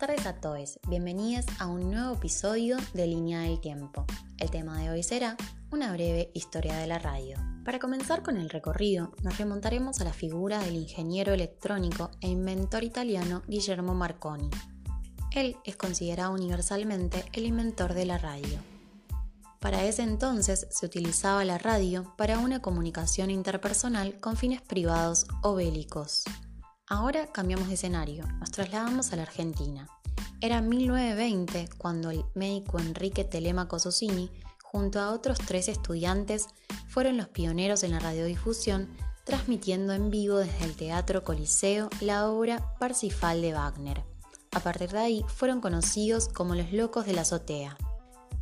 tardes a todos, bienvenidos a un nuevo episodio de Línea del Tiempo. El tema de hoy será una breve historia de la radio. Para comenzar con el recorrido, nos remontaremos a la figura del ingeniero electrónico e inventor italiano Guillermo Marconi. Él es considerado universalmente el inventor de la radio. Para ese entonces se utilizaba la radio para una comunicación interpersonal con fines privados o bélicos. Ahora cambiamos de escenario, nos trasladamos a la Argentina. Era 1920 cuando el médico Enrique Telemaco Susini, junto a otros tres estudiantes, fueron los pioneros en la radiodifusión, transmitiendo en vivo desde el Teatro Coliseo la obra Parsifal de Wagner. A partir de ahí fueron conocidos como los locos de la azotea.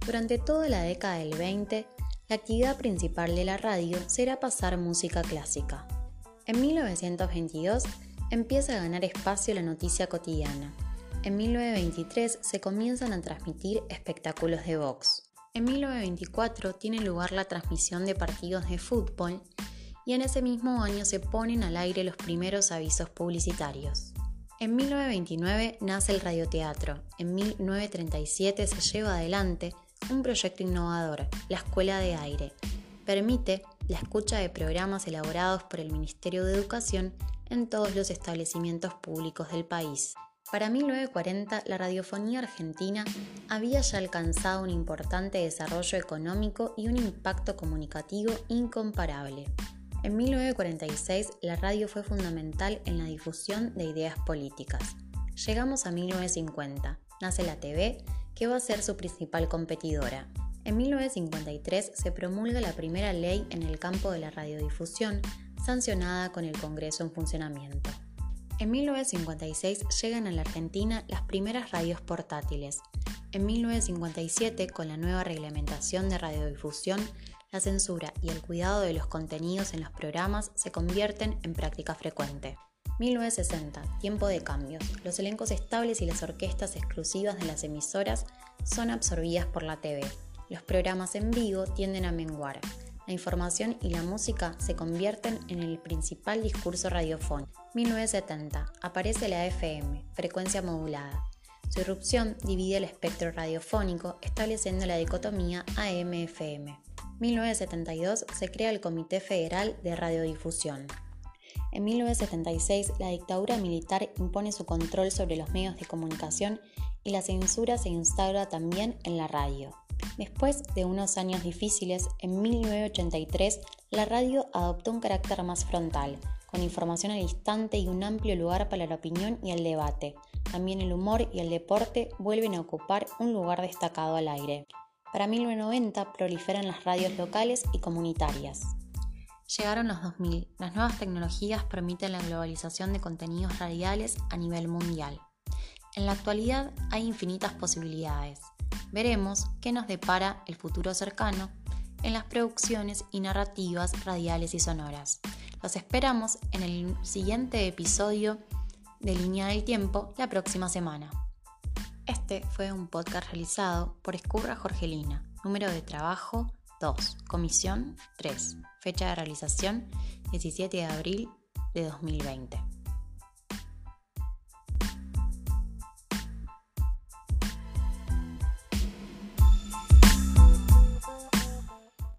Durante toda la década del 20, la actividad principal de la radio será pasar música clásica. En 1922 empieza a ganar espacio la noticia cotidiana. En 1923 se comienzan a transmitir espectáculos de box. En 1924 tiene lugar la transmisión de partidos de fútbol y en ese mismo año se ponen al aire los primeros avisos publicitarios. En 1929 nace el radioteatro. En 1937 se lleva adelante un proyecto innovador, la Escuela de Aire. Permite la escucha de programas elaborados por el Ministerio de Educación en todos los establecimientos públicos del país. Para 1940, la radiofonía argentina había ya alcanzado un importante desarrollo económico y un impacto comunicativo incomparable. En 1946, la radio fue fundamental en la difusión de ideas políticas. Llegamos a 1950, nace la TV, que va a ser su principal competidora. En 1953 se promulga la primera ley en el campo de la radiodifusión, sancionada con el Congreso en funcionamiento. En 1956 llegan a la Argentina las primeras radios portátiles. En 1957, con la nueva reglamentación de radiodifusión, la censura y el cuidado de los contenidos en los programas se convierten en práctica frecuente. 1960, tiempo de cambios. Los elencos estables y las orquestas exclusivas de las emisoras son absorbidas por la TV. Los programas en vivo tienden a menguar la información y la música se convierten en el principal discurso radiofónico. 1970. Aparece la FM, frecuencia modulada. Su irrupción divide el espectro radiofónico, estableciendo la dicotomía AM-FM. 1972 se crea el Comité Federal de Radiodifusión. En 1976, la dictadura militar impone su control sobre los medios de comunicación y la censura se instaura también en la radio. Después de unos años difíciles, en 1983 la radio adoptó un carácter más frontal, con información al instante y un amplio lugar para la opinión y el debate. También el humor y el deporte vuelven a ocupar un lugar destacado al aire. Para 1990 proliferan las radios locales y comunitarias. Llegaron los 2000. Las nuevas tecnologías permiten la globalización de contenidos radiales a nivel mundial. En la actualidad hay infinitas posibilidades veremos qué nos depara el futuro cercano en las producciones y narrativas radiales y sonoras. Los esperamos en el siguiente episodio de Línea del Tiempo la próxima semana. Este fue un podcast realizado por Escurra Jorgelina, número de trabajo 2, comisión 3, fecha de realización 17 de abril de 2020.